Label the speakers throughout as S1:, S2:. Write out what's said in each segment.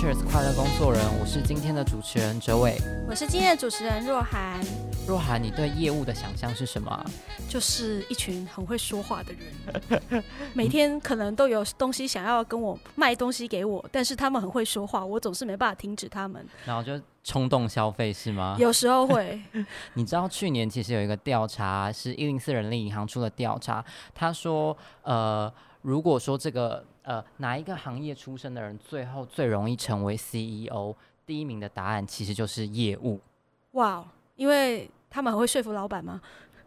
S1: 快乐工作人，我是今天的主持人哲伟，
S2: 我是今天的主持人若涵。
S1: 若涵，你对业务的想象是什么？
S2: 就是一群很会说话的人，每天可能都有东西想要跟我卖东西给我，但是他们很会说话，我总是没办法停止他们，
S1: 然后就冲动消费是吗？
S2: 有时候会。
S1: 你知道去年其实有一个调查，是一零四人力银行出的调查，他说，呃，如果说这个呃哪一个行业出身的人最后最容易成为 CEO，第一名的答案其实就是业务。
S2: 哇，因为。他们很会说服老板吗？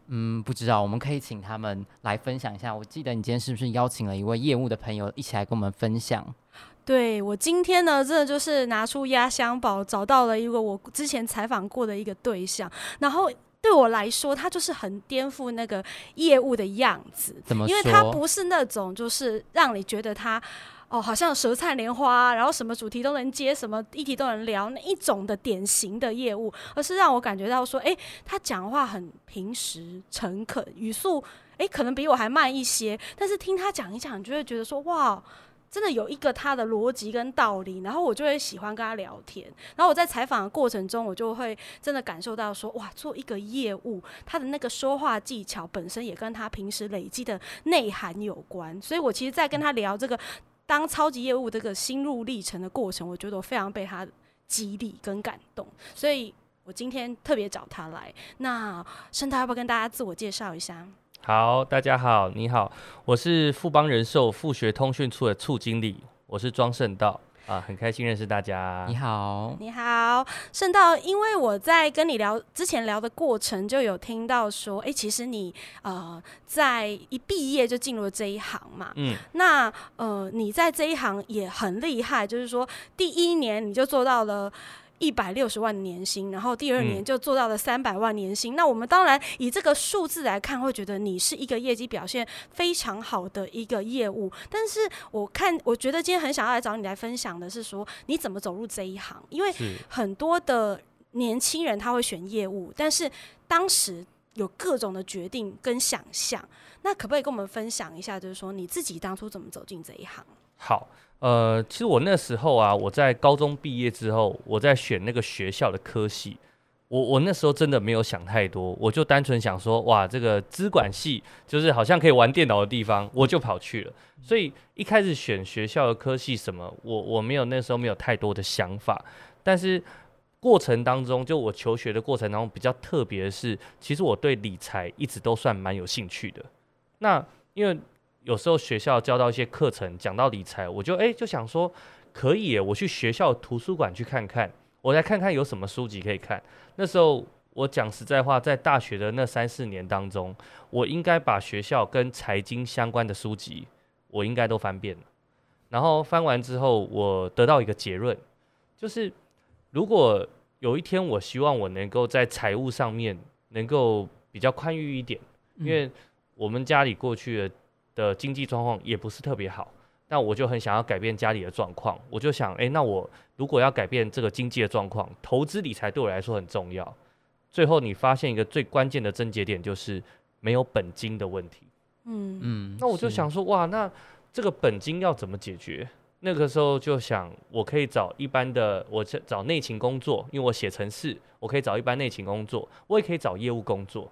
S1: 嗯，不知道，我们可以请他们来分享一下。我记得你今天是不是邀请了一位业务的朋友一起来跟我们分享？
S2: 对，我今天呢，真的就是拿出压箱宝，找到了一个我之前采访过的一个对象，然后对我来说，他就是很颠覆那个业务的样子。
S1: 怎么？
S2: 因为他不是那种就是让你觉得他。哦，好像舌灿莲花，然后什么主题都能接，什么议题都能聊，那一种的典型的业务，而是让我感觉到说，哎，他讲话很平实、诚恳，语速哎可能比我还慢一些，但是听他讲一讲，你就会觉得说，哇，真的有一个他的逻辑跟道理，然后我就会喜欢跟他聊天。然后我在采访的过程中，我就会真的感受到说，哇，做一个业务，他的那个说话技巧本身也跟他平时累积的内涵有关。所以我其实，在跟他聊这个。当超级业务这个心路历程的过程，我觉得我非常被他激励跟感动，所以我今天特别找他来。那盛道要不要跟大家自我介绍一下？
S3: 好，大家好，你好，我是富邦人寿富学通讯处的处经理，我是庄胜道。啊，很开心认识大家。
S1: 你好，
S2: 你好，盛道。因为我在跟你聊之前聊的过程，就有听到说，哎、欸，其实你呃，在一毕业就进入了这一行嘛。嗯。那呃，你在这一行也很厉害，就是说第一年你就做到了。一百六十万年薪，然后第二年就做到了三百万年薪。嗯、那我们当然以这个数字来看，会觉得你是一个业绩表现非常好的一个业务。但是我看，我觉得今天很想要来找你来分享的是说，你怎么走入这一行？因为很多的年轻人他会选业务，但是当时有各种的决定跟想象。那可不可以跟我们分享一下，就是说你自己当初怎么走进这一行？
S3: 好。呃，其实我那时候啊，我在高中毕业之后，我在选那个学校的科系，我我那时候真的没有想太多，我就单纯想说，哇，这个资管系就是好像可以玩电脑的地方，我就跑去了。所以一开始选学校的科系什么，我我没有那时候没有太多的想法。但是过程当中，就我求学的过程当中比较特别的是，其实我对理财一直都算蛮有兴趣的。那因为有时候学校教到一些课程，讲到理财，我就哎、就想说，可以，我去学校图书馆去看看，我来看看有什么书籍可以看。那时候我讲实在话，在大学的那三四年当中，我应该把学校跟财经相关的书籍，我应该都翻遍了。然后翻完之后，我得到一个结论，就是如果有一天我希望我能够在财务上面能够比较宽裕一点，因为我们家里过去的。的经济状况也不是特别好，那我就很想要改变家里的状况。我就想，诶，那我如果要改变这个经济的状况，投资理财对我来说很重要。最后你发现一个最关键的症结点，就是没有本金的问题。嗯嗯，那我就想说，哇，那这个本金要怎么解决？那个时候就想，我可以找一般的，我找内勤工作，因为我写程式，我可以找一般内勤工作，我也可以找业务工作。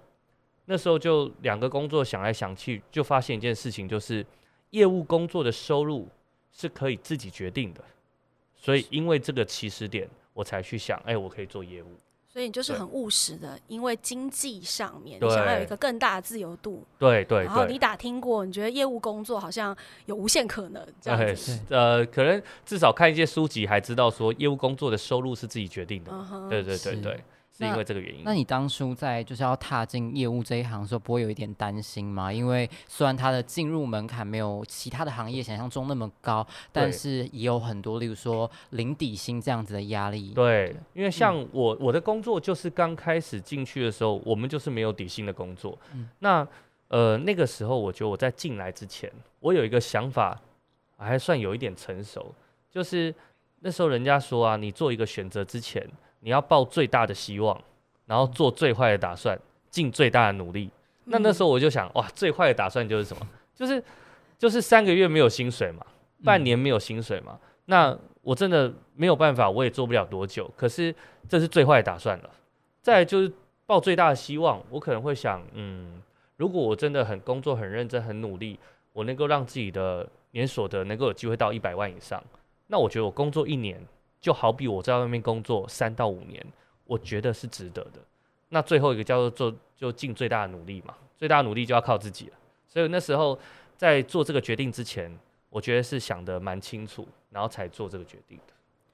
S3: 那时候就两个工作想来想去，就发现一件事情，就是业务工作的收入是可以自己决定的，所以因为这个起始点，我才去想，哎，我可以做业务。
S2: 所以你就是很务实的，因为经济上面你想要有一个更大的自由度。
S3: 对对。
S2: 然后你打听过，你觉得业务工作好像有无限可能这样子。
S3: 呃，可能至少看一些书籍，还知道说业务工作的收入是自己决定的。Uh-huh, 对对对对。是因为这个原因。
S1: 那你当初在就是要踏进业务这一行的时候，不会有一点担心吗？因为虽然它的进入门槛没有其他的行业想象中那么高，但是也有很多，例如说零底薪这样子的压力。
S3: 对，因为像我我的工作就是刚开始进去的时候，我们就是没有底薪的工作。嗯、那呃那个时候，我觉得我在进来之前，我有一个想法还算有一点成熟，就是那时候人家说啊，你做一个选择之前。你要抱最大的希望，然后做最坏的打算，尽最大的努力。那那时候我就想，哇，最坏的打算就是什么？就是就是三个月没有薪水嘛，半年没有薪水嘛。那我真的没有办法，我也做不了多久。可是这是最坏的打算了。再来就是抱最大的希望，我可能会想，嗯，如果我真的很工作很认真很努力，我能够让自己的年所得能够有机会到一百万以上，那我觉得我工作一年就好比我在外面工作三到五年，我觉得是值得的。那最后一个叫做做就尽最大的努力嘛，最大的努力就要靠自己了。所以那时候在做这个决定之前，我觉得是想的蛮清楚，然后才做这个决定的。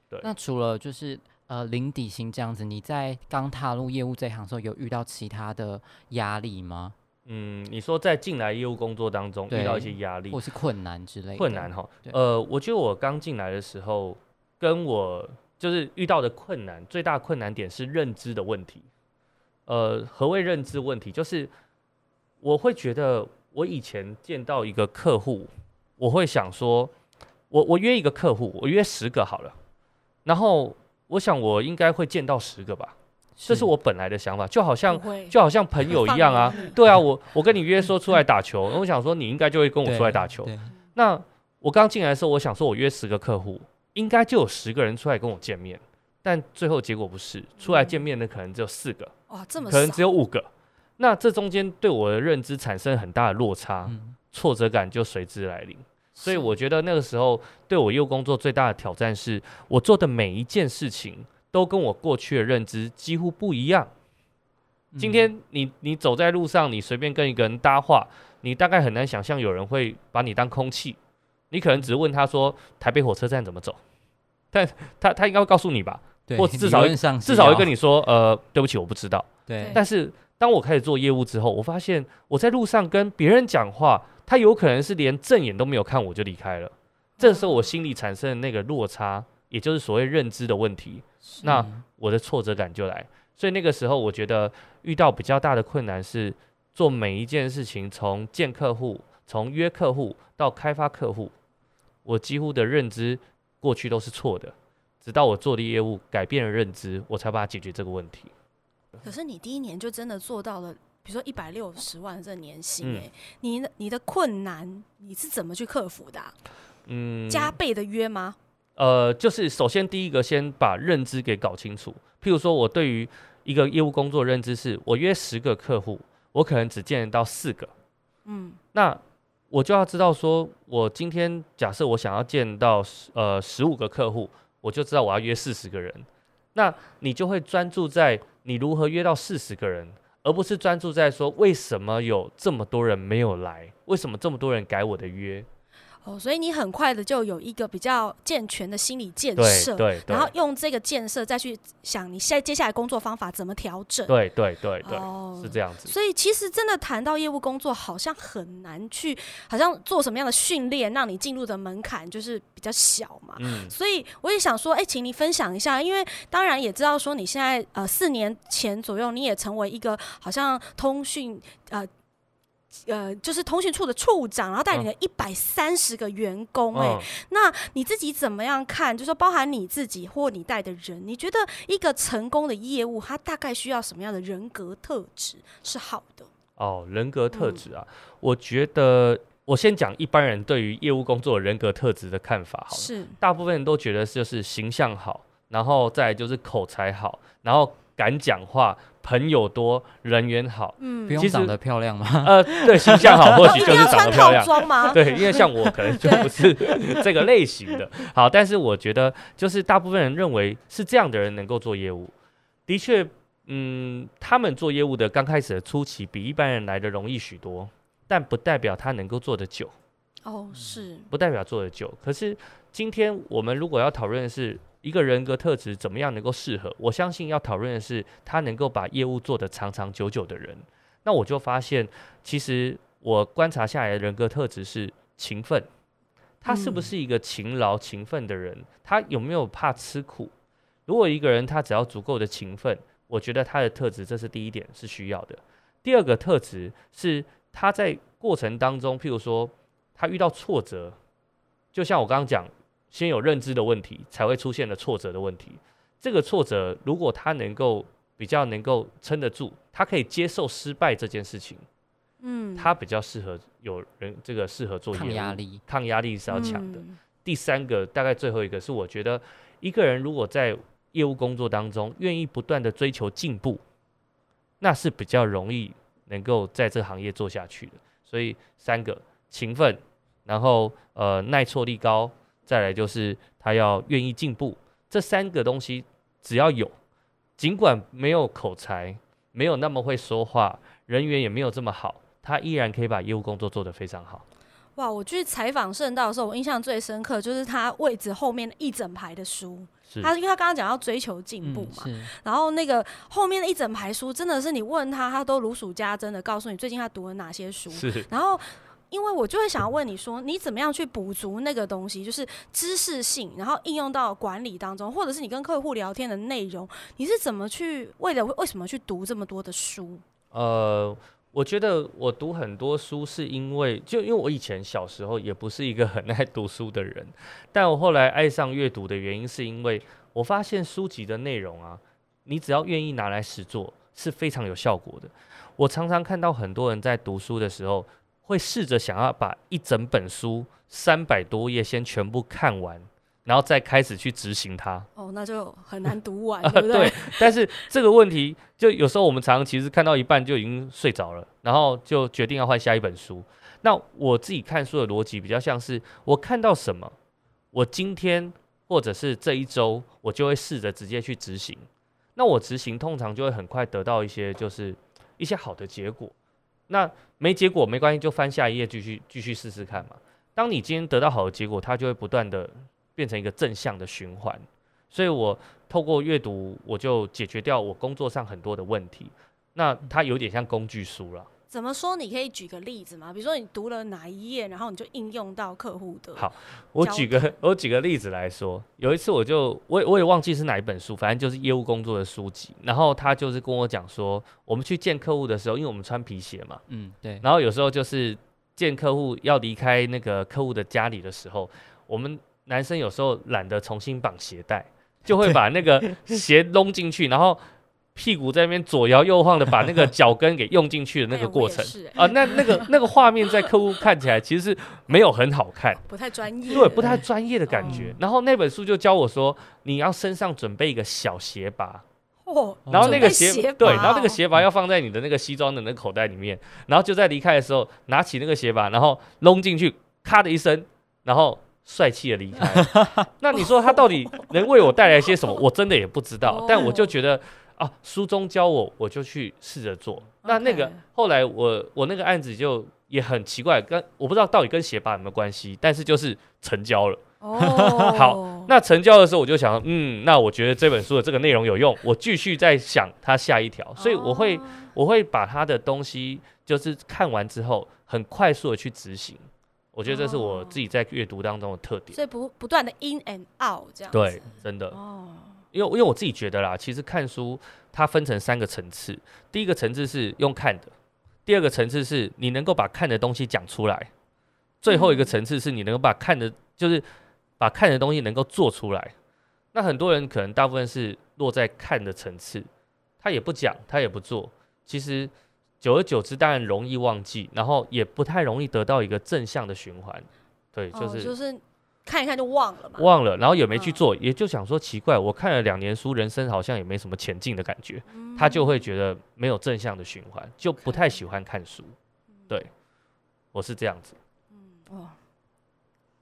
S3: 对。
S1: 那除了就是呃零底薪这样子，你在刚踏入业务这行的时候，有遇到其他的压力吗？
S3: 嗯，你说在进来业务工作当中遇到一些压力，
S1: 或是困难之类的？
S3: 困难哈。呃，我觉得我刚进来的时候，跟我就是遇到的困难，最大困难点是认知的问题。呃，何谓认知问题？就是我会觉得，我以前见到一个客户，我会想说，我我约一个客户，我约十个好了，然后我想我应该会见到十个吧，这是我本来的想法，就好像就好像朋友一样啊，对啊，我我跟你约说出来打球，我想说你应该就会跟我出来打球。那我刚进来的时候，我想说我约十个客户，应该就有十个人出来跟我见面，但最后结果不是，出来见面的可能只有四个。
S2: 哇，这么
S3: 可能只有五个，那这中间对我的认知产生很大的落差，嗯、挫折感就随之来临。所以我觉得那个时候对我业务工作最大的挑战是，我做的每一件事情都跟我过去的认知几乎不一样。嗯、今天你你走在路上，你随便跟一个人搭话，你大概很难想象有人会把你当空气。你可能只是问他说台北火车站怎么走，但他他应该会告诉你吧。对或至少至少会跟你说，呃，对不起，我不知道。
S1: 对。
S3: 但是当我开始做业务之后，我发现我在路上跟别人讲话，他有可能是连正眼都没有看我就离开了。这时候我心里产生的那个落差，也就是所谓认知的问题，那我的挫折感就来。所以那个时候，我觉得遇到比较大的困难是做每一件事情，从见客户、从约客户到开发客户，我几乎的认知过去都是错的。直到我做的业务改变了认知，我才把它解决这个问题。
S2: 可是你第一年就真的做到了，比如说一百六十万这年薪，哎、嗯，你你的困难你是怎么去克服的、啊？嗯，加倍的约吗？
S3: 呃，就是首先第一个先把认知给搞清楚。譬如说，我对于一个业务工作认知是，我约十个客户，我可能只见得到四个。嗯，那我就要知道说，我今天假设我想要见到呃十五个客户。我就知道我要约四十个人，那你就会专注在你如何约到四十个人，而不是专注在说为什么有这么多人没有来，为什么这么多人改我的约。
S2: 哦，所以你很快的就有一个比较健全的心理建
S3: 设，对，
S2: 然后用这个建设再去想你现在接下来工作方法怎么调整，
S3: 对对对对，哦，是这样子。
S2: 所以其实真的谈到业务工作，好像很难去，好像做什么样的训练让你进入的门槛就是比较小嘛。嗯，所以我也想说，哎，请你分享一下，因为当然也知道说你现在呃四年前左右你也成为一个好像通讯呃。呃，就是通讯处的处长，然后带领了一百三十个员工，哎，那你自己怎么样看？就是说，包含你自己或你带的人，你觉得一个成功的业务，它大概需要什么样的人格特质是好的？
S3: 哦，人格特质啊，嗯、我觉得我先讲一般人对于业务工作人格特质的看法好了。是，大部分人都觉得就是形象好，然后再就是口才好，然后敢讲话。朋友多，人缘好，嗯，
S1: 不用长得漂亮吗？
S3: 呃，对，形象好，或许就是长得漂亮。
S2: 吗
S3: 对，因为像我可能就不是 这个类型的。好，但是我觉得，就是大部分人认为是这样的人能够做业务。的确，嗯，他们做业务的刚开始的初期比一般人来的容易许多，但不代表他能够做得久。
S2: 哦，是，
S3: 不代表做得久。可是今天我们如果要讨论的是。一个人格特质怎么样能够适合？我相信要讨论的是他能够把业务做得长长久久的人。那我就发现，其实我观察下来的人格特质是勤奋。他是不是一个勤劳勤奋的人？他有没有怕吃苦？如果一个人他只要足够的勤奋，我觉得他的特质这是第一点是需要的。第二个特质是他在过程当中，譬如说他遇到挫折，就像我刚刚讲。先有认知的问题，才会出现了挫折的问题。这个挫折，如果他能够比较能够撑得住，他可以接受失败这件事情，嗯，他比较适合有人这个适合做业务，
S1: 抗压力，
S3: 抗压力是要强的。嗯、第三个，大概最后一个是，我觉得一个人如果在业务工作当中愿意不断的追求进步，那是比较容易能够在这个行业做下去的。所以三个勤奋，然后呃耐挫力高，再来就是他要愿意进步。这三个东西只要有，尽管没有口才，没有那么会说话，人缘也没有这么好，他依然可以把业务工作做得非常好。
S2: 哇！我去采访圣道的时候，我印象最深刻就是他位置后面一整排的书。是他因为他刚刚讲要追求进步嘛，嗯、然后那个后面的一整排书，真的是你问他，他都如数家珍的告诉你最近他读了哪些书。是然后，因为我就会想要问你说，你怎么样去补足那个东西，就是知识性，然后应用到管理当中，或者是你跟客户聊天的内容，你是怎么去为了为什么去读这么多的书？呃。
S3: 我觉得我读很多书是因为，就因为我以前小时候也不是一个很爱读书的人，但我后来爱上阅读的原因是因为我发现书籍的内容啊，你只要愿意拿来实做是非常有效果的。我常常看到很多人在读书的时候，会试着想要把一整本书三百多页先全部看完。然后再开始去执行它，
S2: 哦，那就很难读完，对不对？
S3: 对，但是这个问题，就有时候我们常常其实看到一半就已经睡着了，然后就决定要换下一本书。那我自己看书的逻辑比较像是，我看到什么，我今天或者是这一周，我就会试着直接去执行。那我执行通常就会很快得到一些就是一些好的结果。那没结果没关系，就翻下一页继续继续试试看嘛。当你今天得到好的结果，它就会不断的。变成一个正向的循环，所以我透过阅读，我就解决掉我工作上很多的问题。那它有点像工具书了。
S2: 怎么说？你可以举个例子吗？比如说你读了哪一页，然后你就应用到客户的。
S3: 好，我举个我举个例子来说。有一次我就我也我也忘记是哪一本书，反正就是业务工作的书籍。然后他就是跟我讲说，我们去见客户的时候，因为我们穿皮鞋嘛，嗯，对。然后有时候就是见客户要离开那个客户的家里的时候，我们。男生有时候懒得重新绑鞋带，就会把那个 鞋弄进去，然后屁股在那边左摇右晃的把那个脚跟给用进去的那个过程啊，那那个 那个画面在客户看起来其实是没有很好看，
S2: 不太专业，
S3: 对，不太专业的感觉。然后那本书就教我说，你要身上准备一个小鞋拔哦，然后那个鞋对，然后那个鞋拔要放在你的那个西装的那个口袋里面，然后就在离开的时候拿起那个鞋拔，然后扔进去，咔的一声，然后。帅气的离开，那你说他到底能为我带来些什么？我真的也不知道。但我就觉得啊，书中教我，我就去试着做。那那个后来我我那个案子就也很奇怪，跟我不知道到底跟鞋拔有没有关系，但是就是成交了。哦，好，那成交的时候我就想，嗯，那我觉得这本书的这个内容有用，我继续在想它下一条，所以我会我会把他的东西就是看完之后，很快速的去执行。我觉得这是我自己在阅读当中的特点，
S2: 所以不不断的 in and out 这样。
S3: 对，真的。哦，因为因为我自己觉得啦，其实看书它分成三个层次，第一个层次是用看的，第二个层次是你能够把看的东西讲出来，最后一个层次是你能够把看的，就是把看的东西能够做出来。那很多人可能大部分是落在看的层次，他也不讲，他也不做，其实。久而久之，当然容易忘记，然后也不太容易得到一个正向的循环。对，就是、哦、就是看一看就忘了嘛，忘了，然后也没去做，嗯、也就想说奇怪，我看了两年书，人生好像也没什么前进的感觉，嗯、他就会觉得没有正向的循环，就不太喜欢看书。嗯、对，我是这样子。嗯，哇。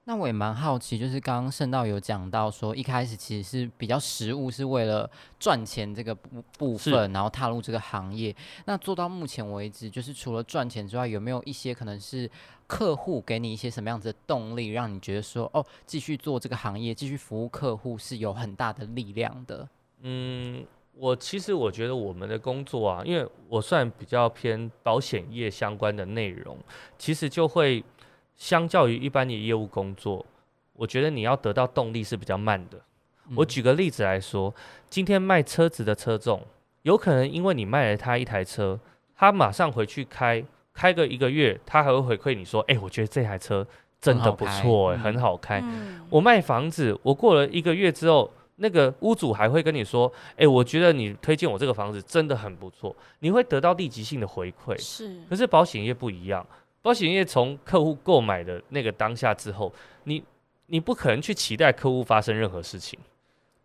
S1: 那我也蛮好奇，就是刚刚圣道有讲到说，一开始其实是比较实务，是为了赚钱这个部部分，然后踏入这个行业。那做到目前为止，就是除了赚钱之外，有没有一些可能是客户给你一些什么样子的动力，让你觉得说，哦，继续做这个行业，继续服务客户是有很大的力量的？
S3: 嗯，我其实我觉得我们的工作啊，因为我算比较偏保险业相关的内容，其实就会。相较于一般的业务工作，我觉得你要得到动力是比较慢的。嗯、我举个例子来说，今天卖车子的车重，有可能因为你卖了他一台车，他马上回去开，开个一个月，他还会回馈你说：“哎、欸，我觉得这台车真的不错、欸，很好开。嗯”我卖房子，我过了一个月之后，那个屋主还会跟你说：“哎、欸，我觉得你推荐我这个房子真的很不错。”你会得到立即性的回馈。是，可是保险业不一样。保险业从客户购买的那个当下之后，你你不可能去期待客户发生任何事情，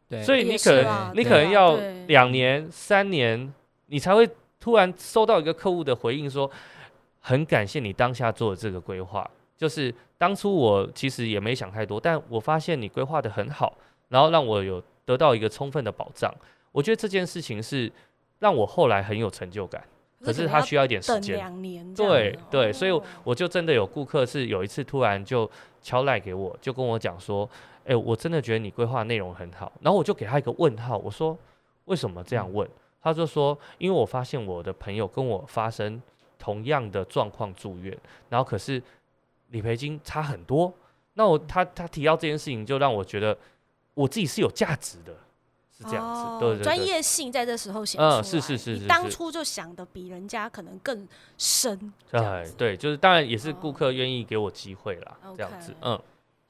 S1: 对，
S3: 所以你可能、你可能要两年、三年，你才会突然收到一个客户的回应说，很感谢你当下做的这个规划，就是当初我其实也没想太多，但我发现你规划的很好，然后让我有得到一个充分的保障。我觉得这件事情是让我后来很有成就感，可是他需要一点
S2: 时
S3: 间。
S2: 两年，
S3: 对对，所以
S2: 哦
S3: 我就真的有顾客是有一次突然就敲赖给我，就跟我讲说，哎、我真的觉得你规划内容很好，然后我就给他一个问号，我说为什么这样问？他就说，因为我发现我的朋友跟我发生同样的状况住院，然后可是理赔金差很多，那我他他提到这件事情，就让我觉得我自己是有价值的，是这样子，
S2: 哦
S3: 对对对，
S2: 专业性在这时候显出来。
S3: 嗯是是是是
S2: 你
S3: 当
S2: 初就想的比人家可能更深。
S3: 哎对，就是当然也是顾
S2: 哦
S3: 客愿意给我机会啦，这样子嗯。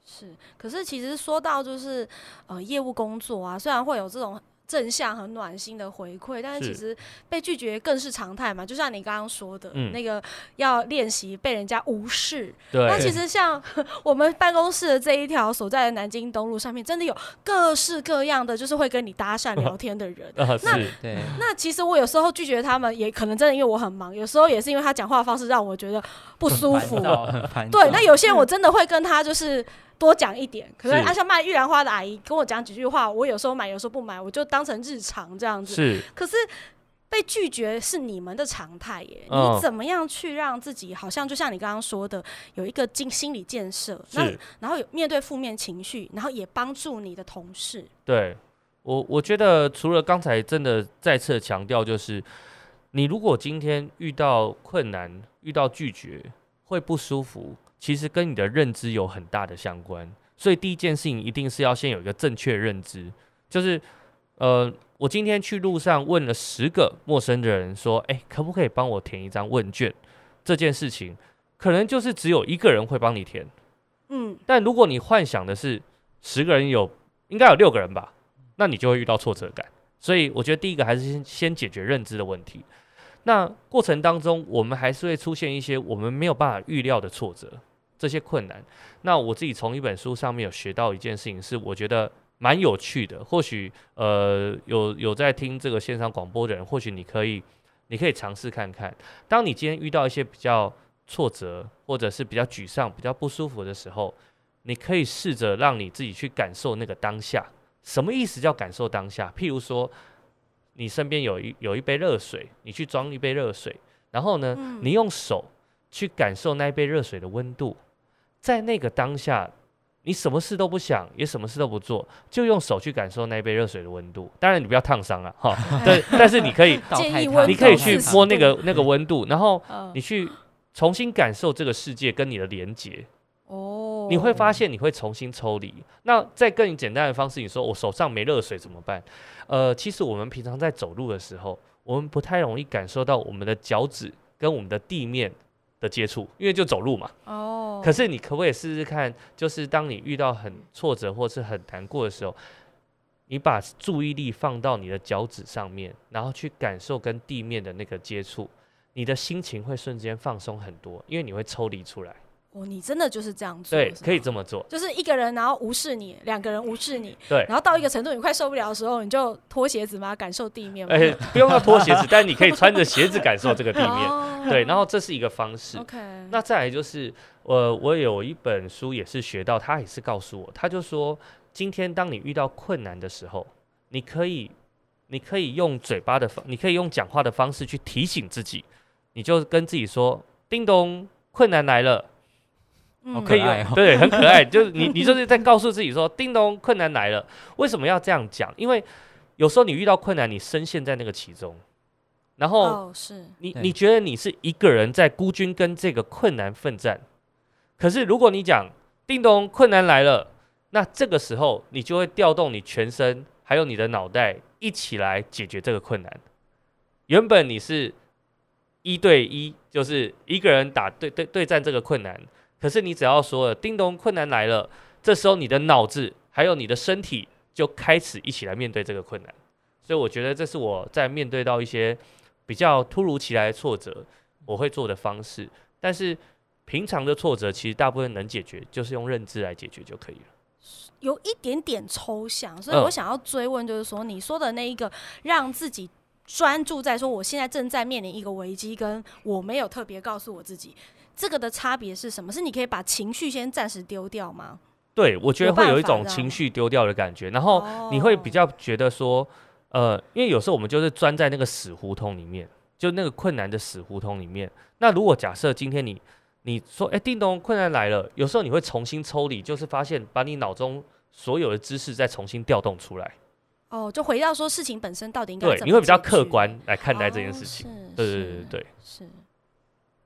S2: 是，可是其实说到就是呃业务工作啊，虽然会有这种正向很暖心的回馈，但是其实被拒绝更是常态嘛。就像你刚刚说的，
S3: 嗯
S2: 那个要练习被人家无视。
S3: 对，
S2: 那其实像 我们办公室的这一条所在的南京东路上面，真的有各式各样的就是会跟你搭讪聊天的人。
S3: 啊
S2: 那
S1: 对，
S2: 那其实我有时候拒绝他们，也可能真的因为我很忙，有时候也是因为他讲话的方式让我觉得不舒服。对，那有些人我真的会跟他就是多讲一点，可能
S3: 是
S2: 啊像卖玉兰花的阿姨跟我讲几句话，我有时候买，有时候不买，我就当成日常这样子。
S3: 是
S2: 可是被拒绝是你们的常态耶，
S3: 嗯
S2: 你怎么样去让自己好像就像你刚刚说的，有一个经心理建设，那
S3: 是，
S2: 然后有面对负面情绪，然后也帮助你的同事。
S3: 对我我觉得除了刚才真的再次强调，就是你如果今天遇到困难、遇到拒绝，会不舒服，其实跟你的认知有很大的相关。所以第一件事情一定是要先有一个正确认知，就是呃，我今天去路上问了十个陌生的人说，哎，可不可以帮我填一张问卷？这件事情可能就是只有一个人会帮你填。
S2: 嗯，
S3: 但如果你幻想的是十个人有，应该有六个人吧，那你就会遇到挫折感。所以我觉得第一个还是先先解决认知的问题。那过程当中，我们还是会出现一些我们没有办法预料的挫折，这些困难。那我自己从一本书上面有学到一件事情，是我觉得蛮有趣的。或许呃有有在听这个线上广播的人，或许你可以你可以尝试看看。当你今天遇到一些比较挫折，或者是比较沮丧、比较不舒服的时候，你可以试着让你自己去感受那个当下。什么意思叫感受当下？譬如说，你身边有一有一杯热水，你去装一杯热水，然后呢，
S2: 嗯
S3: 你用手去感受那一杯热水的温度，在那个当下，你什么事都不想，也什么事都不做，就用手去感受那一杯热水的温度。当然，你不要烫伤了哈，但但是你可以，你可以去摸那个那个温度，然后
S2: 呃
S3: 你去重新感受这个世界跟你的连接。
S2: 哦，
S3: 你会发现你会重新抽离。那再更简单的方式，你说我手上没热水怎么办？呃，其实我们平常在走路的时候，我们不太容易感受到我们的脚趾跟我们的地面的接触，因为就走路嘛。
S2: 哦，
S3: 可是你可不可以试试看，就是当你遇到很挫折或是很难过的时候，你把注意力放到你的脚趾上面，然后去感受跟地面的那个接触，你的心情会瞬间放松很多，因为你会抽离出来。
S2: 哦，你真的就是这样做，对，
S3: 可以这么做。
S2: 就是一个人，然后无视你，两个人无视你，
S3: 对
S2: 然后到一个程度，你快受不了的时候，你就脱鞋子嘛，感受地面嘛。
S3: 哎、不用要脱鞋子，但你可以 穿着鞋子感受这个地面。
S2: 哦
S3: 对，然后这是一个方式。
S2: OK，
S3: 那再来就是，呃，我有一本书也是学到，他也是告诉我，他就说，今天当你遇到困难的时候，你可以，你可以用嘴巴的方，你可以用讲话的方式去提醒自己，你就跟自己说，叮咚，困难来了。
S2: 嗯
S1: 好
S3: 可以用
S1: 可爱哦
S3: 对，很可爱。就是你，你就是在告诉自己说：“叮咚，困难来了。”为什么要这样讲？因为有时候你遇到困难，你深陷在那个其中，然后
S2: 哦是，
S3: 你你觉得你是一个人在孤军跟这个困难奋战。可是如果你讲“叮咚，困难来了”，那这个时候你就会调动你全身还有你的脑袋一起来解决这个困难。原本你是一对一，就是一个人打对对对战这个困难。可是你只要说了“叮咚，困难来了”，这时候你的脑子还有你的身体就开始一起来面对这个困难。所以我觉得这是我在面对到一些比较突如其来的挫折，我会做的方式。但是平常的挫折其实大部分能解决，就是用认知来解决就可以了。
S2: 有一点点抽象，所以我想要追问，就是说你说的那一个让自己专注在说我现在正在面临一个危机，跟我没有特别告诉我自己这个的差别是什么？是你可以把情绪先暂时丢掉吗？
S3: 对，我觉得会有一种情绪丢掉的感觉，然后你会比较觉得说，呃，因为有时候我们就是钻在那个死胡同里面。就那个困难的死胡同里面，那如果假设今天你你说，哎，叮咚，困难来了，有时候你会重新抽离，就是发现把你脑中所有的知识再重新调动出来。
S2: 哦，就回到说事情本身到底应该怎么
S3: 对，你会比较客观来看待这件事情。
S2: 哦、
S3: 对对对对对，
S2: 是。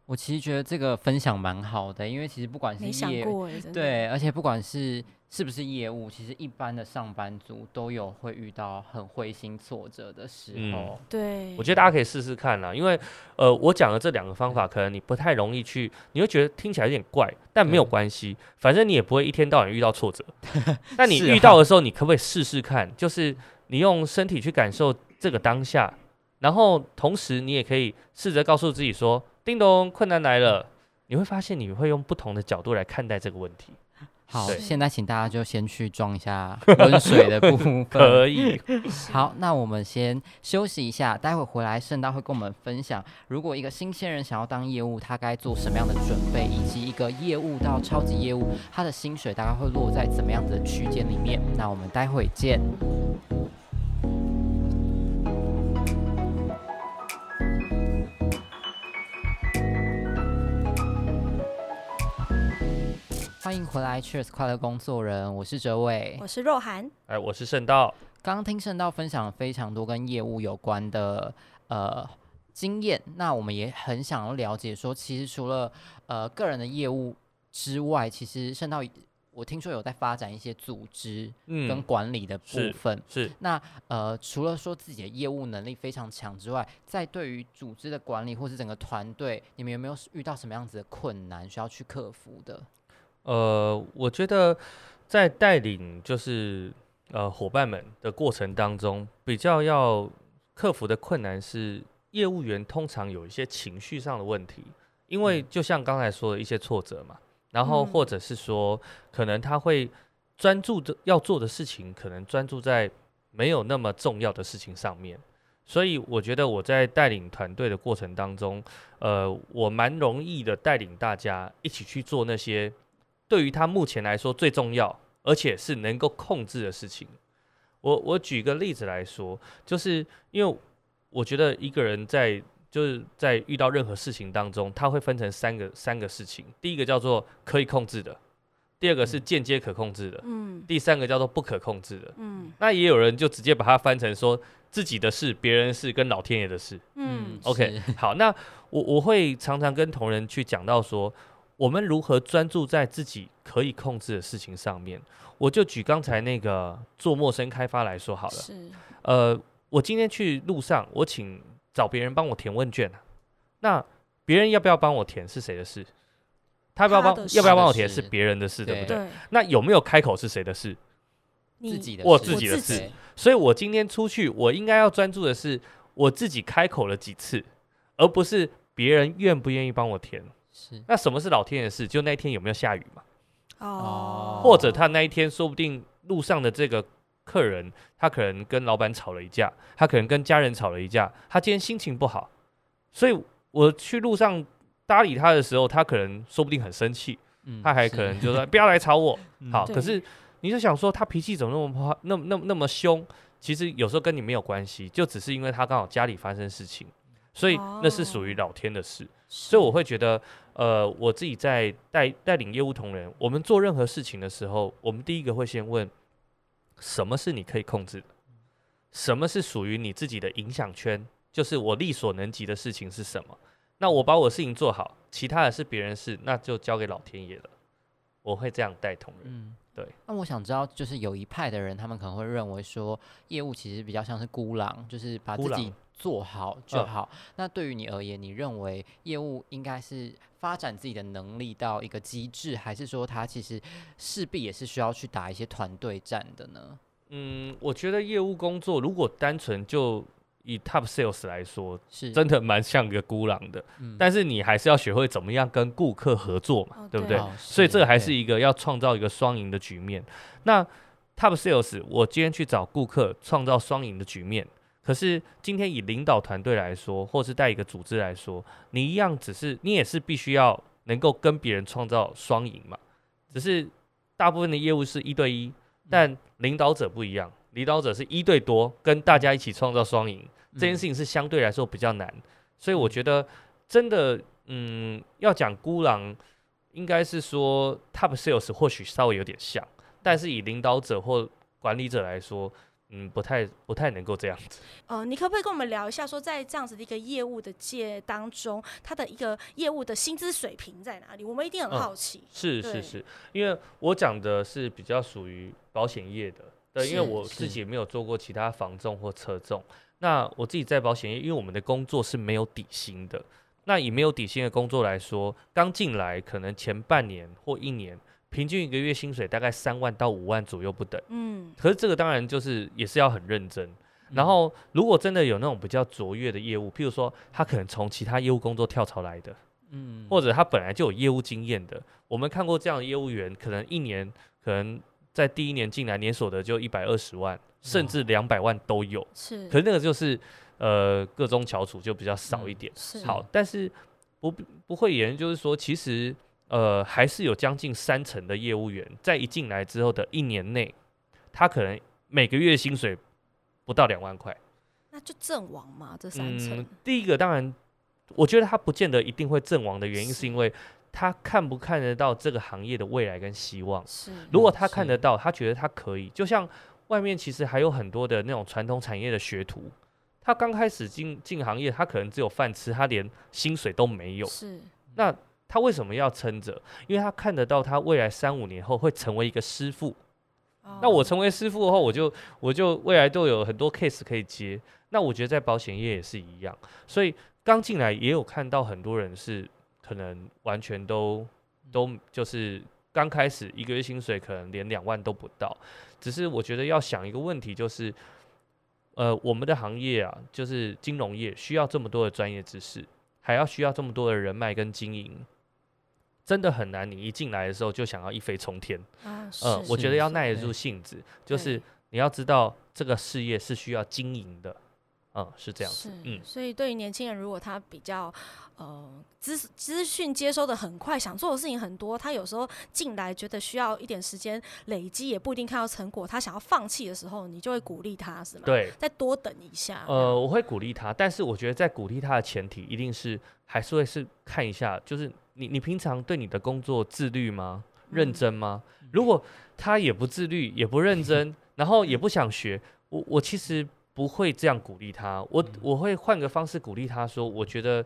S1: 我其实觉得这个分享蛮好的，因为其实不管是业，对，而且不管是。是不是业务？其实一般的上班族都有会遇到很灰心挫折的时候。嗯、
S2: 对，
S3: 我觉得大家可以试试看啦，因为呃，我讲的这两个方法，可能你不太容易去，你会觉得听起来有点怪，但没有关系，反正你也不会一天到晚遇到挫折。那你遇到的时候，你可不可以试试看？就是你用身体去感受这个当下，然后同时你也可以试着告诉自己说：“叮咚，困难来了。”你会发现你会用不同的角度来看待这个问题。
S1: 好，现在请大家就先去装一下温水的部分。
S3: 可以。
S1: 好，那我们先休息一下，待会回来圣大会跟我们分享，如果一个新鲜人想要当业务，他该做什么样的准备，以及一个业务到超级业务，他的薪水大概会落在怎么样的区间里面。那我们待会见。回来，Cheers 快乐工作人，我是哲伟，
S2: 我是若涵，
S3: 哎，我是圣道。
S1: 刚刚听圣道分享了非常多跟业务有关的呃经验，那我们也很想要了解说，其实除了呃个人的业务之外，其实圣道我听说有在发展一些组织跟管理的部分。
S3: 嗯、是，是
S1: 那呃除了说自己的业务能力非常强之外，在对于组织的管理或是整个团队，你们有没有遇到什么样子的困难需要去克服的？
S3: 呃，我觉得在带领就是呃伙伴们的过程当中，比较要克服的困难是业务员通常有一些情绪上的问题，因为就像刚才说的一些挫折嘛，然后或者是说可能他会专注的要做的事情，可能专注在没有那么重要的事情上面，所以我觉得我在带领团队的过程当中，呃，我蛮容易的带领大家一起去做那些。对于他目前来说最重要，而且是能够控制的事情。我我举个例子来说，就是因为我觉得一个人在就是在遇到任何事情当中，他会分成三个三个事情。第一个叫做可以控制的，第二个是间接可控制的，嗯，第三个叫做不可控制的，嗯。那也有人就直接把它翻成说自己的事、别人的事跟老天爷的事，嗯。OK，好，那我我会常常跟同仁去讲到说。我们如何专注在自己可以控制的事情上面？我就举刚才那个做陌生开发来说好了。是。呃，我今天去路上，我请找别人帮我填问卷，那别人要不要帮我填是谁的事？他要不要帮？要不要帮我填是别人的事，对不对？那有没有开口是谁的事？
S1: 自己的，
S3: 我自己的事。所以我今天出去，我应该要专注的是我自己开口了几次，而不是别人愿不愿意帮我填。是，那什么是老天爷的事？就那一天有没有下雨嘛？哦，或者他那一天说不定路上的这个客人，他可能跟老板吵了一架，他可能跟家人吵了一架，他今天心情不好，所以我去路上搭理他的时候，他可能说不定很生气，嗯，他还可能就说不要来吵我。好，可是你就想说他脾气怎么那么那么那么那么凶？其实有时候跟你没有关系，就只是因为他刚好家里发生事情。所以那是属于老天的事，所以我会觉得，呃，我自己在带带领业务同仁，我们做任何事情的时候，我们第一个会先问，什么是你可以控制的？什么是属于你自己的影响圈？就是我力所能及的事情是什么？那我把我事情做好，其他的是别人事，那就交给老天爷了。我会这样带同仁。对。
S1: 那我想知道，就是有一派的人，他们可能会认为说，业务其实比较像是孤狼，就是把自己。做好就好。嗯、那对于你而言，你认为业务应该是发展自己的能力到一个极致，还是说他其实势必也是需要去打一些团队战的呢？
S3: 嗯，我觉得业务工作如果单纯就以 Top Sales 来说，
S1: 是
S3: 真的蛮像个孤狼的。
S1: 嗯
S3: 但是你还是要学会怎么样跟顾客合作嘛，
S2: 哦
S3: 对不对？
S1: 哦
S3: 所以这个还是一个要创造一个双赢的局面。那 Top Sales，我今天去找顾客创造双赢的局面，可是今天以领导团队来说，或是带一个组织来说，你一样只是你也是必须要能够跟别人创造双赢嘛。只是大部分的业务是一对一，但领导者不一样，领导者是一对多，跟大家一起创造双赢。这件事情是相对来说比较难，所以我觉得真的，嗯，要讲孤狼，应该是说 Top Sales 或许稍微有点像，但是以领导者或管理者来说，嗯，不太不太能够这样子。
S2: 呃，你可不可以跟我们聊一下，说在这样子的一个业务的界当中，它的一个业务的薪资水平在哪里？我们一定很好奇。对
S3: 是是是，因为我讲的是比较属于保险业的，对，因
S2: 为
S3: 我自己也没有做过其他房重或车重。那我自己在保险业，因为我们的工作是没有底薪的。那以没有底薪的工作来说，刚进来可能前半年或一年，平均一个月薪水大概三万到五万左右不等。
S2: 嗯，
S3: 可是这个当然就是也是要很认真。然后如果真的有那种比较卓越的业务，譬如说他可能从其他业务工作跳槽来的，
S1: 嗯，
S3: 或者他本来就有业务经验的，我们看过这样的业务员，可能一年可能在第一年进来年所得就一百二十万，甚至两百万都有。
S2: 是，
S3: 可是那个就是呃各中翘楚，就比较少一点。
S2: 是
S3: 好，但是不不会言就是说，其实呃还是有将近三成的业务员在一进来之后的一年内，他可能每个月薪水不到两万块。
S2: 那就阵亡嘛，这三层。
S3: 嗯，第一个当然，我觉得他不见得一定会阵亡的原因，是因为他看不看得到这个行业的未来跟希望。
S2: 是，
S3: 如果他看得到，他觉得他可以，就像外面其实还有很多的那种传统产业的学徒，他刚开始进进行业，他可能只有饭吃，他连薪水都没有。
S2: 是，
S3: 那他为什么要撑着？因为他看得到他未来三五年后会成为一个师傅。那我
S2: 哦
S3: 成为师傅后，我就我就未来都有很多 case 可以接。那我觉得在保险业也是一样，所以刚进来也有看到很多人是可能完全都都就是刚开始一个月薪水可能连两万都不到。只是我觉得要想一个问题，就是呃，我们的行业啊，就是金融业需要这么多的专业知识，还要需要这么多的人脉跟经营，真的很难。你一进来的时候就想要一飞冲天。
S2: 啊，
S3: 嗯，我觉得要耐得住性子，就是你要知道这个事业是需要经营的，嗯，是这样子，，嗯，
S2: 所以对于年轻人，如果他比较呃资资讯接收的很快，想做的事情很多，他有时候进来觉得需要一点时间累积，也不一定看到成果，他想要放弃的时候，你就会鼓励他，是吗？，
S3: 对，
S2: 再多等一下。
S3: 呃，我会鼓励他，但是我觉得在鼓励他的前提，一定是还是会是看一下，就是你你平常对你的工作自律吗？认真吗？如果他也不自律，也不认真，然后也不想学，我我其实不会这样鼓励他，我我会换个方式鼓励他说，我觉得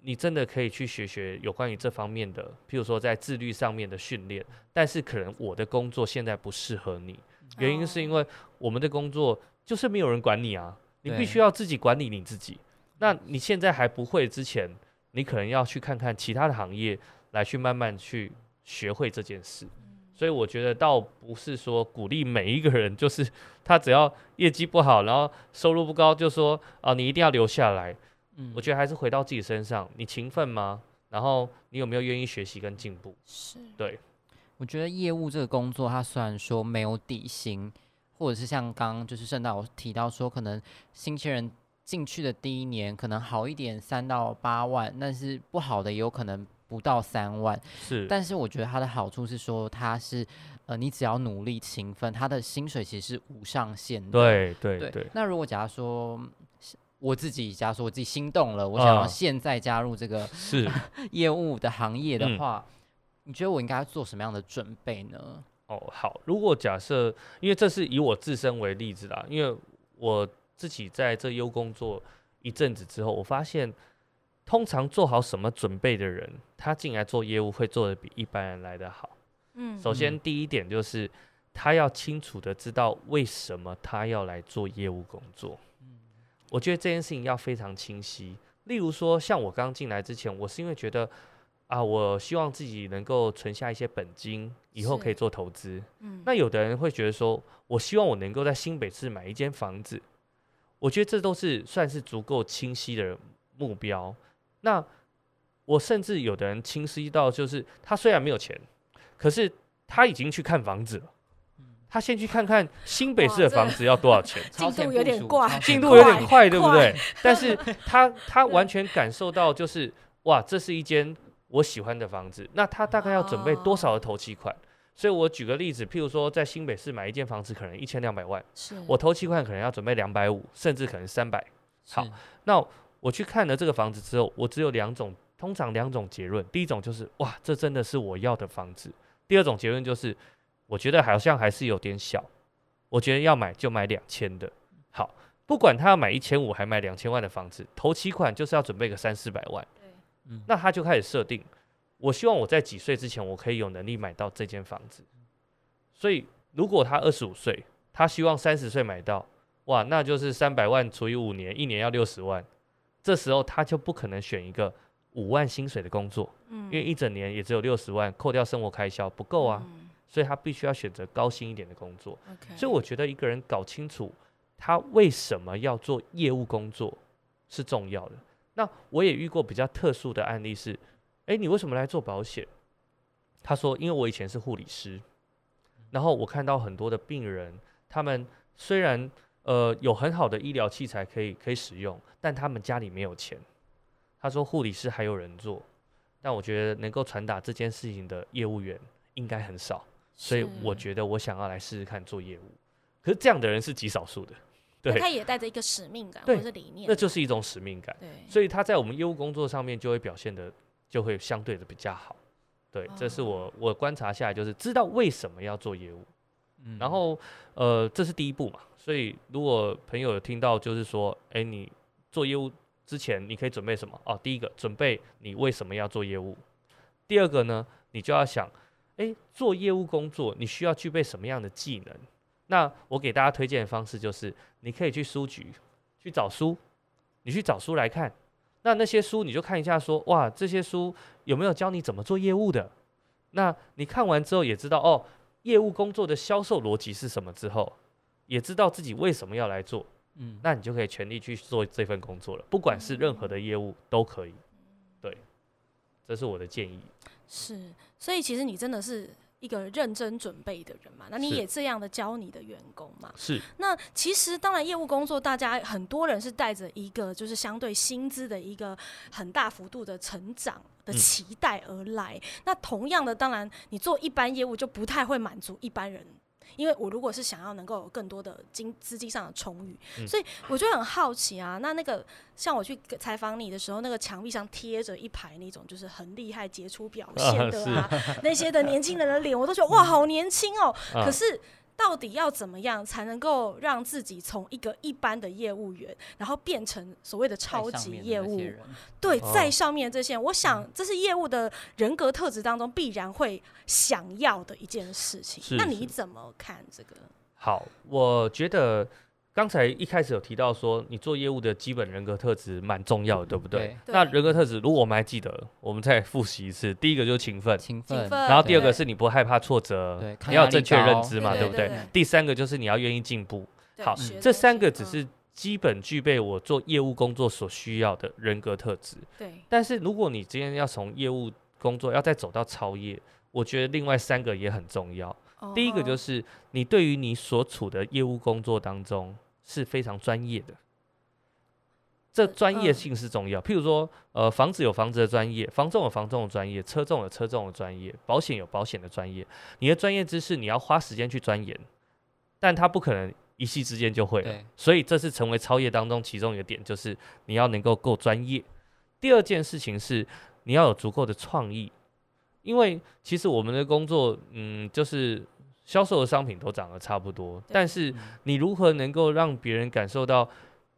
S3: 你真的可以去学学有关于这方面的，譬如说在自律上面的训练，但是可能我的工作现在不适合你，原因是因为我们的工作就是没有人管你啊，你必须要自己管理你自己。那你现在还不会之前，你可能要去看看其他的行业，来去慢慢去学会这件事。所以我觉得倒不是说鼓励每一个人，就是他只要业绩不好，然后收入不高，就说啊你一定要留下来。
S1: 嗯
S3: 我觉得还是回到自己身上，你勤奋吗？然后你有没有愿意学习跟进步？
S2: 是
S3: 对，
S1: 我觉得业务这个工作，它虽然说没有底薪，或者是像刚刚就是圣道有提到说，可能新鲜人进去的第一年可能好一点三到八万，但是不好的也有可能不到三万。
S3: 是，
S1: 但是我觉得它的好处是说，它是呃，你只要努力勤奋，它的薪水其实是无上限的。
S3: 对对
S1: 对
S3: 对，
S1: 那如果假如说我自己，假如说我自己心动了，我想要
S3: 啊
S1: 现在加入这个
S3: 是。
S1: 业务的行业的
S3: 嗯
S1: 话，你觉得我应该做什么样的准备呢？
S3: 哦，好。如果假设，因为这是以我自身为例子啦，因为我自己在这优工作一阵子之后，我发现，通常做好什么准备的人，他进来做业务会做的比一般人来得好。
S2: 嗯，
S3: 首先，第一点就是他要清楚的知道为什么他要来做业务工作。我觉得这件事情要非常清晰。例如说，像我刚进来之前，我是因为觉得啊，我希望自己能够存下一些本金，以后可以做投资。
S2: 嗯，
S3: 那有的人会觉得说，我希望我能够在新北市买一间房子。我觉得这都是算是足够清晰的目标。那我甚至有的人清晰到，就是他虽然没有钱，可是他已经去看房子了。他先去看看新北市的房子要多少钱，
S2: 进度有点快，
S3: 进度有点快，对不对？但是他 他完全感受到，就是哇，这是一间我喜欢的房子。那他大概要准备多少的头期款？所以我举个例子，譬如说在新北市买一间房子，可能一千两百万，我头期款可能要准备两百五，甚至可能三百。好，那我去看了这个房子之后，我只有两种，通常两种结论。第一种就是哇，这真的是我要的房子。第二种结论就是。我觉得好像还是有点小，我觉得要买就买两千的。好，不管他要买一千五还买两千万的房子，头期款就是要准备个三四百万。嗯，那他就开始设定，我希望我在几岁之前我可以有能力买到这间房子。所以如果他二十五岁，他希望三十岁买到，哇，那就是三百万除以五年，一年要六十万。这时候他就不可能选一个五万薪水的工作，嗯，因为一整年也只有六十万，扣掉生活开销不够啊。所以他必须要选择高薪一点的工作。所以我觉得一个人搞清楚他为什么要做业务工作是重要的。那我也遇过比较特殊的案例是：诶，你为什么来做保险？他说：因为我以前是护理师，然后我看到很多的病人，他们虽然呃有很好的医疗器材可以可以使用，但他们家里没有钱。他说护理师还有人做，但我觉得能够传达这件事情的业务员应该很少。所以我觉得我想要来试试看做业务，可是这样的人是极少数的，对。
S2: 他也带着一个使命感或者是理念，
S3: 那就是一种使命感。对，所以他在我们业务工作上面就会表现的就会相对的比较好。对，这是我我观察下来就是知道为什么要做业务，嗯，然后呃这是第一步嘛。所以如果朋友有听到就是说，哎，你做业务之前你可以准备什么？哦，第一个准备你为什么要做业务，第二个呢，你就要想。诶，做业务工作你需要具备什么样的技能？那我给大家推荐的方式就是，你可以去书局去找书，你去找书来看。那那些书你就看一下，说哇，这些书有没有教你怎么做业务的？那你看完之后也知道哦，业务工作的销售逻辑是什么之后，也知道自己为什么要来做。嗯，那你就可以全力去做这份工作了，不管是任何的业务都可以。对，这是我的建议。
S2: 是。所以其实你真的是一个认真准备的人嘛？那你也这样的教你的员工嘛？
S3: 是。
S2: 那其实当然业务工作，大家很多人是带着一个就是相对薪资的一个很大幅度的成长的期待而来。嗯。那同样的，当然你做一般业务就不太会满足一般人。因为我如果是想要能够有更多的金资金上的充裕，嗯，所以我就很好奇啊。那那个像我去采访你的时候，那个墙壁上贴着一排那种就是很厉害杰出表现的啊，啊那些的年轻人的脸，我都觉得哇，好年轻哦，啊。可是。到底要怎么样才能够让自己从一个一般的业务员，然后变成所谓的超级业务？对，在上面这些人，我想这是业务的人格特质当中必然会想要的一件事情。那你怎么看这个？
S3: 好，我觉得。刚才一开始有提到说，你做业务的基本人格特质蛮重要的，对不对？对。那人格特质，如果我们还记得，我们再复习一次。第一个就是勤奋，
S1: 勤奋。
S3: 然后第二个是你不害怕挫折，你要正确认知嘛，对不对？第三个就是你要愿意进步。好，这三个只是基本具备我做业务工作所需要的人格特质。对。但是如果你今天要从业务工作要再走到超业，我觉得另外三个也很重要。第一个就是你对于你所处的业务工作当中。是非常专业的，这专业性是重要。譬如说，呃，房子有房子的专业，房仲有房仲的专业，车仲有车仲的专业，保险有保险的专业。你的专业知识你要花时间去钻研，但它不可能一夕之间就会了。所以这是成为超越当中其中一个点，就是你要能够够专业。第二件事情是你要有足够的创意，因为其实我们的工作，嗯，就是。销售的商品都长得差不多，但是你如何能够让别人感受到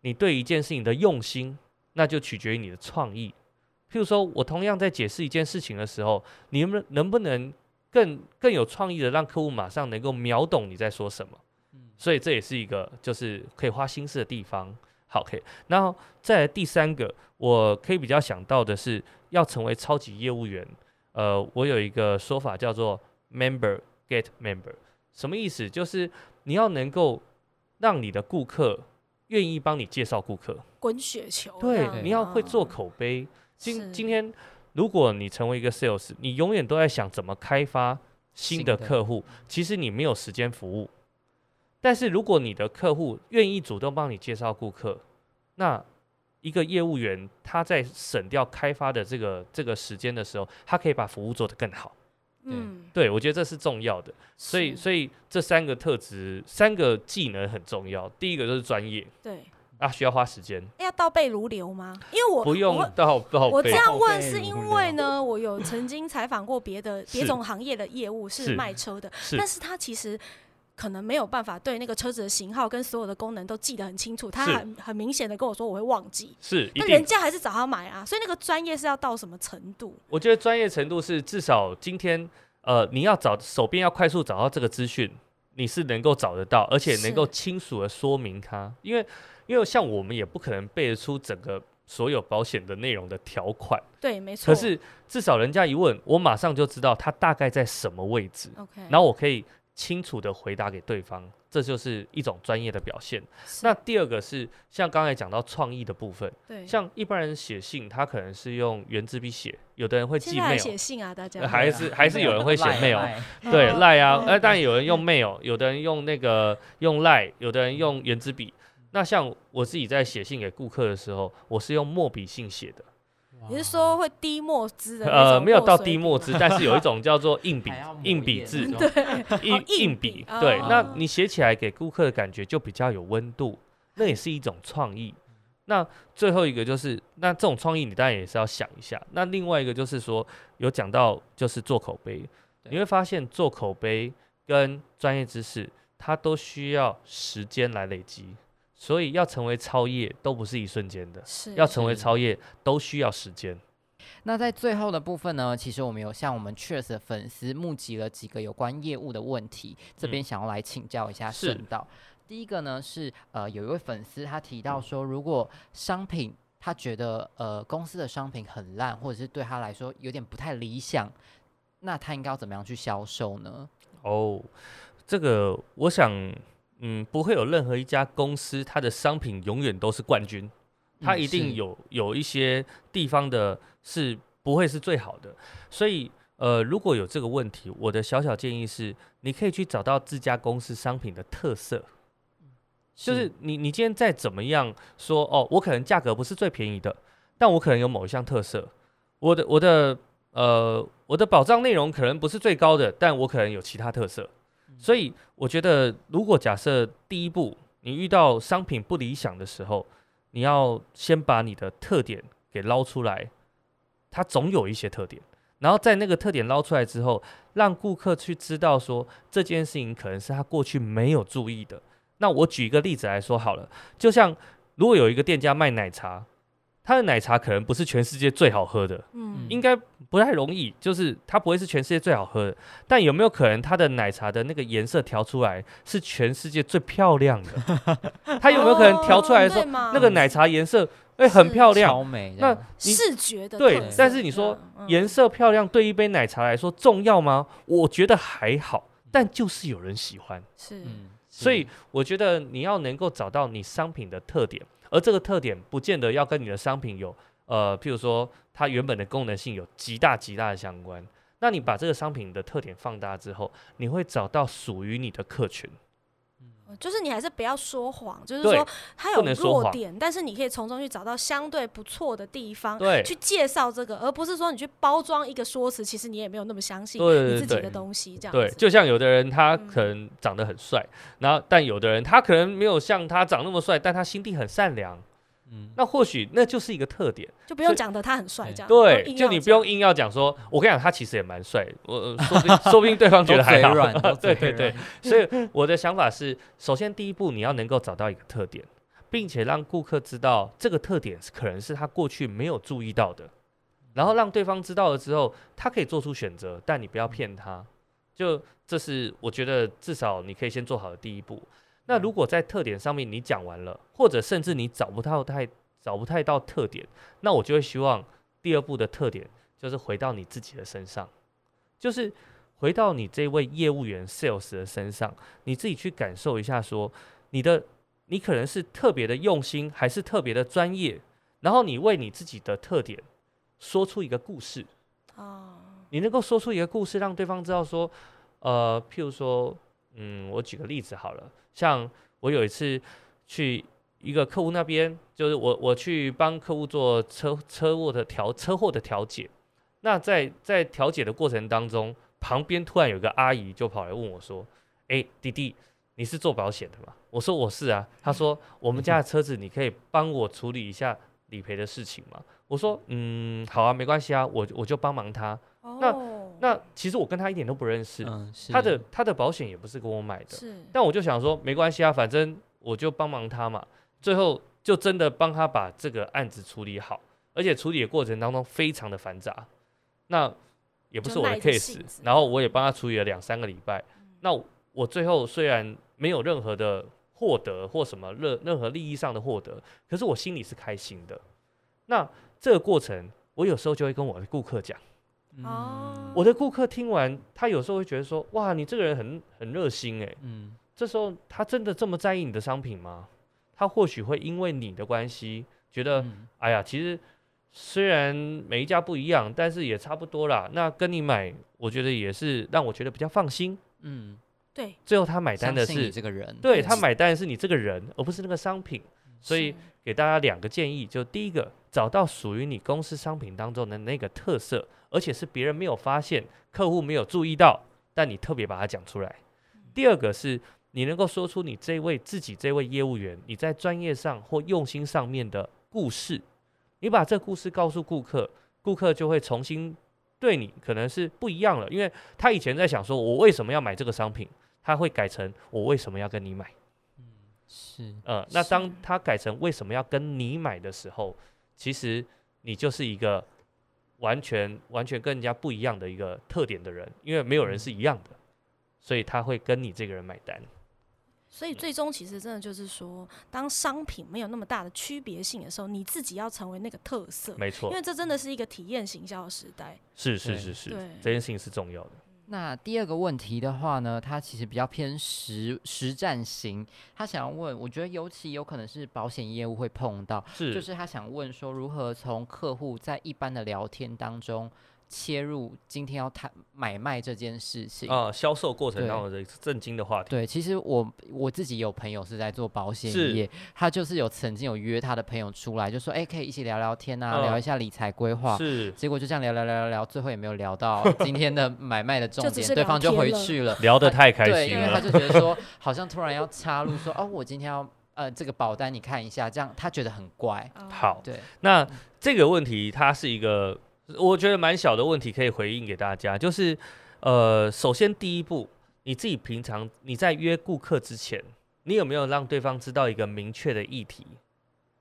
S3: 你对一件事情的用心，那就取决于你的创意。譬如说，我同样在解释一件事情的时候，你能不能能不能更更有创意的让客户马上能够秒懂你在说什么？所以这也是一个就是可以花心思的地方。好，OK。然后再来第三个，我可以比较想到的是，要成为超级业务员，呃，我有一个说法叫做 Member。Get member 什么意思？就是你要能够让你的顾客愿意帮你介绍顾客，
S2: 滚雪球。
S3: 对，
S2: 嗯
S3: 你要会做口碑。今今天，如果你成为一个 sales，你永远都在想怎么开发新的
S1: 新的
S3: 客户，其实你没有时间服务。但是如果你的客户愿意主动帮你介绍顾客，那一个业务员他在省掉开发的这个这个时间的时候，他可以把服务做得更好。
S2: 嗯，
S3: 对，我觉得这是重要的。所以，所以这三个特质、三个技能很重要。第一个就是专业
S2: 对，
S3: 啊，需要花时间，
S2: 哎要倒背如流吗？因为我
S3: 不用
S2: 我
S3: 到到背
S2: 我
S1: 这样问
S2: 是因
S1: 流
S2: 为呢，我有曾经采访过别的别
S3: 是。
S2: 种行业的业务是
S3: 是。
S2: 卖车的，但是他其实可能没有办法对那个车子的型号跟所有的功能都记得很清楚，他很很明显的跟我说我会忘记，
S3: 是一
S2: 那人。家还是找他买啊，所以那个专业是要到什么程度？
S3: 我觉得专业程度是至少今天呃，你要找手边要快速找到这个资讯，你是能够找得到，而且能
S2: 够
S3: 清楚的说明它。因为因为像我们也不可能背得出整个所有保险的内容的条款，
S2: 对，没错。
S3: 可是至少人家一问，我马上就知道它大概在什么位置。
S2: OK，
S3: 然后我可以清楚的回答给对方，这就是一种专业的表
S2: 现。
S3: 那第二个是像刚才讲到创意的部分，
S2: 对，
S3: 像一般人写信，他可能是用圆珠笔写，有的人会寄 mail，
S2: 写信啊，大家
S3: 呃还是还是有。人会写 mail，
S1: 赖
S3: 对
S2: 嗯。
S3: 赖啊，
S2: 嗯。
S3: 呃，当然有人用 mail，有的人用那个用赖，有的人用圆珠笔。那像我自己在写信给顾客的时候，我是用墨笔信写的，
S2: 你是说会滴墨汁的
S3: 呃，
S2: 种
S3: 没有到滴墨汁，但是有一种叫做硬
S1: 笔
S3: 硬
S1: 笔
S3: 字，
S1: 对。
S3: 硬
S2: 哦硬
S3: 硬笔
S2: 笔，
S3: 对，
S2: 哦。
S3: 那你写起来给顾客的感觉就比较有温度，那也是一种创意。那最后一个就是，那这种创意你当然也是要想一下。那另外一个就是说，有讲到就是做口碑，你会发现做口碑跟专业知识，它都需要时间来累积，所以要成为超业都不是一瞬间的，
S2: 是
S3: 要成
S1: 为
S3: 超业都需要时间。
S1: 那在最后的部分呢，其实我们有向我们 Cheers 的粉丝募集了几个有关业务的问题，这边想要来请教一下
S3: 是
S1: 圣道。第一个呢是呃有一位粉丝他提到说，如果商品他觉得呃公司的商品很烂，或者是对他来说有点不太理想，那他应该要怎么样去销售呢？
S3: 哦，这个我想，嗯，不会有任何一家公司它的商品永远都是冠军，它
S1: 嗯
S3: 一定
S1: 是
S3: 有有一些地方的是不会是最好的。所以，呃，如果有这个问题，我的小小建议是，你可以去找到自家公司商品的特色，就是你你今天再怎么样说，哦，我可能价格不是最便宜的，但我可能有某一项特色，我的我的。呃，我的保障内容可能不是最高的，但我可能有其他特色，所以我觉得，如果假设第一步你遇到商品不理想的时候，你要先把你的特点给捞出来，它总有一些特点，然后在那个特点捞出来之后，让顾客去知道说这件事情可能是他过去没有注意的。那我举一个例子来说好了，就像如果有一个店家卖奶茶。他的奶茶可能不是全世界最好喝的，
S2: 嗯
S3: 应该不太容易，就是它不会是全世界最好喝的。但有没有可能它的奶茶的那个颜色调出来是全世界最漂亮的？它有没有可能调出来说、
S2: 哦对嘛
S3: 那个奶茶颜色哎、很漂亮？
S1: 美
S3: 那你
S2: 视觉的对
S3: 但是你说
S2: 嗯
S3: 颜色漂亮对一杯奶茶来说重要吗？我觉得还好，但就是有人喜欢。
S2: 是
S1: 嗯，
S3: 所以我觉得你要能够找到你商品的特点，而这个特点不见得要跟你的商品有呃，譬如说它原本的功能性有极大极大的相关。那你把这个商品的特点放大之后，你会找到属于你的客群。
S2: 就是你还是不要说谎，就是说它有弱点，但是你可以从中去找到相对不错的地方，
S3: 对
S2: 去介绍这个，而不是说你去包装一个说辞，其实你也没有那么相信你自己的东西，这
S3: 样
S2: 对，
S3: 就像有的人他
S2: 嗯
S3: 可能长得很帅，然后但有的人他可能没有像他长那么帅，但他心地很善良。
S1: 嗯，
S3: 那或许那就是一个特点。
S2: 就不用讲的他很帅这
S3: 样。
S2: 对，
S3: 就你不用硬要讲说，我跟你讲，他其实也蛮帅，我呃 说不定说不定对方觉得
S1: 还软。
S3: 对对对，所以 我的想法是，首先第一步你要能够找到一个特点，并且让顾客知道这个特点是可能是他过去没有注意到的，然后让对方知道了之后，他可以做出选择，但你不要骗他。就这是我觉得至少你可以先做好的第一步。那如果在特点上面你讲完了，或者甚至你找不到太找不太到特点，那我就会希望第二步的特点就是回到你自己的身上，就是回到你这位业务员 sales 的身上，你自己去感受一下说，说你的你可能是特别的用心，还是特别的专业，然后你为你自己的特点说出一个故事。哦，你能够说出一个故事，让对方知道说，呃，譬如说，嗯，我举个例子好了，像我有一次去一个客户那边，就是我我去帮客户做车车祸的调车祸的调解，那在在调解的过程当中，旁边突然有个阿姨就跑来问我说：“哎，弟弟，你是做保险的吗？”我说：“我是啊。”他说：“我们家的车子，你可以帮我处理一下理赔的事情吗？”我说：“嗯，好啊，没关系啊，我我就帮忙他。”那那其实我跟他一点都不认识，嗯、他的他的保险也不是跟我买的，但我就想说没关系啊，反正我就帮忙他嘛。最后就真的帮他把这个案子处理好，而且处理的过程当中非常的繁杂。那也不是我的 case，然后我也帮他处理了两三个礼拜。嗯、那我最后虽然没有任何的获得或什么任任何利益上的获得，可是我心里是开心的。那这个过程，我有时候就会跟我的顾客讲。哦。我的顾客听完，他有时候会觉得说：“哇，你这个人很很热心哎。”嗯。这时候他真的这么在意你的商品吗？他或许会因为你的关系觉得：“嗯、哎呀，其实。”虽然每一家不一样，但是也差不多啦。那跟你买，我觉得也是让我觉得比较放心。嗯，
S2: 对。
S1: 最后他买单的是这个人，
S3: 对，他买单的是你这个人，而不是那个商品。所以给大家两个建议，就第一个，找到属于你公司商品当中的那个特色，而且是别人没有发现、客户没有注意到，但你特别把它讲出来。第二个是你能够说出你这位自己这位业务员你在专业上或用心上面的故事。你把这故事告诉顾客，顾客就会重新对你可能是不一样了，因为他以前在想说，我为什么要买这个商品，他会改成我为什么要跟你买。嗯，是，呃，那当他改成为什么要跟你买的时候，其实你就是一个完全完全跟人家不一样的一个特点的人，因为没有人是一样的，所以他会跟你这个人买单。
S2: 所以最终其实真的就是说，当商品没有那么大的区别性的时候，你自己要成为那个特色，
S3: 没错，
S2: 因为这真的是一个体验行销的时代。
S3: 是是是是，对，这件事情是重要的。
S1: 那第二个问题的话呢，他其实比较偏实实战型，他想要问，我觉得尤其有可能是保险业务会碰到，是，就是他想问说，如何从客户在一般的聊天当中。切入今天要谈买卖这件事情
S3: 啊，销售过程当中的震惊的话题。
S1: 对，其实我我自己有朋友是在做保险业，他就是有曾经有约他的朋友出来，就说哎、欸，可以一起聊聊天啊，嗯、聊一下理财规划。是，结果就这样聊聊聊聊聊，最后也没有聊到 今天的买卖的重点，对方就回去了，
S3: 聊得太开心了。对，
S1: 因为他就觉得说，好像突然要插入说，哦，我今天要呃这个保单你看一下，这样他觉得很怪。
S3: 好，对，那这个问题它是一个。我觉得蛮小的问题可以回应给大家，就是，呃，首先第一步，你自己平常你在约顾客之前，你有没有让对方知道一个明确的议题？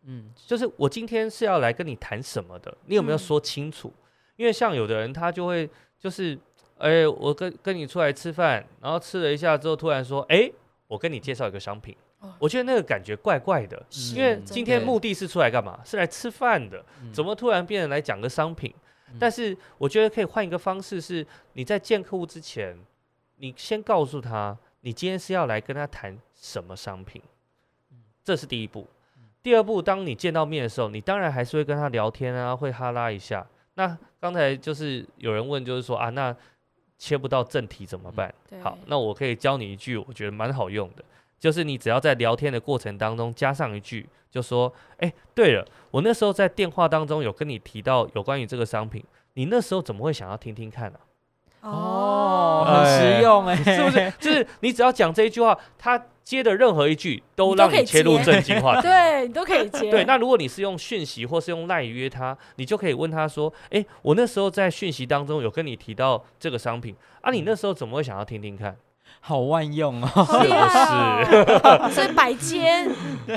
S3: 嗯，就是我今天是要来跟你谈什么的，你有没有说清楚？嗯、因为像有的人他就会就是，哎、欸，我跟跟你出来吃饭，然后吃了一下之后，突然说，哎、欸，我跟你介绍一个商品。我觉得那个感觉怪怪的，因为今天目的是出来干嘛？是来吃饭的，怎么突然变成来讲个商品？但是我觉得可以换一个方式，是你在见客户之前，你先告诉他，你今天是要来跟他谈什么商品，这是第一步。第二步，当你见到面的时候，你当然还是会跟他聊天啊，会哈拉一下。那刚才就是有人问，就是说啊，那切不到正题怎么办？好，那我可以教你一句，我觉得蛮好用的。就是你只要在聊天的过程当中加上一句，就说：“哎、欸，对了，我那时候在电话当中有跟你提到有关于这个商品，你那时候怎么会想要听听看呢、啊？”哦，
S1: 很实用哎、欸，
S3: 是不是？就是你只要讲这一句话，他接的任何一句都让你切入正经话 题，
S2: 对，你都可以 接。
S3: 对，那如果你是用讯息或是用赖约他，你就可以问他说：“哎、欸，我那时候在讯息当中有跟你提到这个商品啊，你那时候怎么会想要听听看？”
S1: 好万用哦，
S2: 是不是？所以百接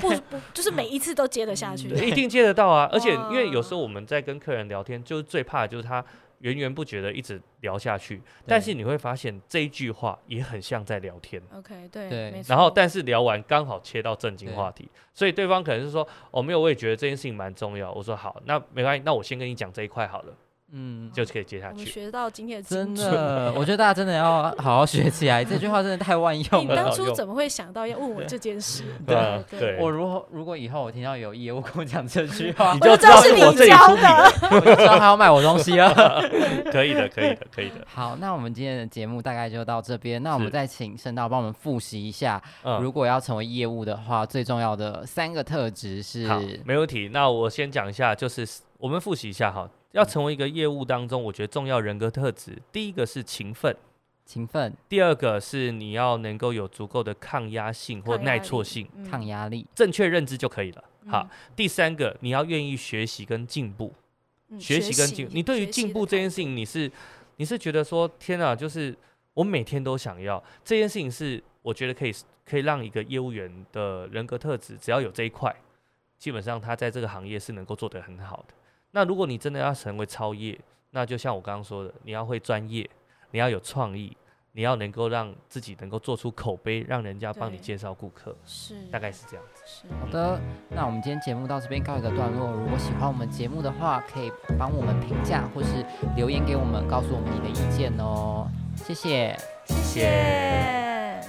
S2: 不 不就是每一次都接得下去，
S3: 一定接得到啊！而且因为有时候我们在跟客人聊天，就是最怕的就是他源源不绝的一直聊下去，但是你会发现这一句话也很像在聊天。
S2: OK，对对。
S3: 然后但是聊完刚好切到正经话题，所以对方可能是说哦没有，我也觉得这件事情蛮重要。我说好，那没关系，那我先跟你讲这一块好了。嗯，就可以接下去。
S2: 学到今天的
S1: 真的，我觉得大家真的要好好学起来。这句话真的太万用了。
S2: 你当初怎么会想到要问我这件事？
S3: 对对，
S1: 我如果如果以后我听到有业务跟我讲这句话，
S3: 你就知道是我这里出
S1: 的，我就知道他要卖我东西了。
S3: 可以的，可以的，可以的。
S1: 好，那我们今天的节目大概就到这边。那我们再请圣道帮我们复习一下，如果要成为业务的话，最重要的三个特质是？
S3: 好，没问题。那我先讲一下，就是我们复习一下哈。要成为一个业务当中，我觉得重要人格特质，第一个是勤奋，
S1: 勤奋；
S3: 第二个是你要能够有足够的抗压性或耐挫性，
S1: 抗压力，
S3: 正确认知就可以了。好，第三个你要愿意学习跟进步，学习跟进，你对于进步这件事情，你是你是觉得说天啊，就是我每天都想要这件事情，是我觉得可以可以让一个业务员的人格特质，只要有这一块，基本上他在这个行业是能够做得很好的。那如果你真的要成为超业，那就像我刚刚说的，你要会专业，你要有创意，你要能够让自己能够做出口碑，让人家帮你介绍顾客，
S2: 是
S3: 大概是这样子。
S1: 是好的，那我们今天节目到这边告一个段落。如果喜欢我们节目的话，可以帮我们评价或是留言给我们，告诉我们你的意见哦。谢谢，
S2: 谢谢。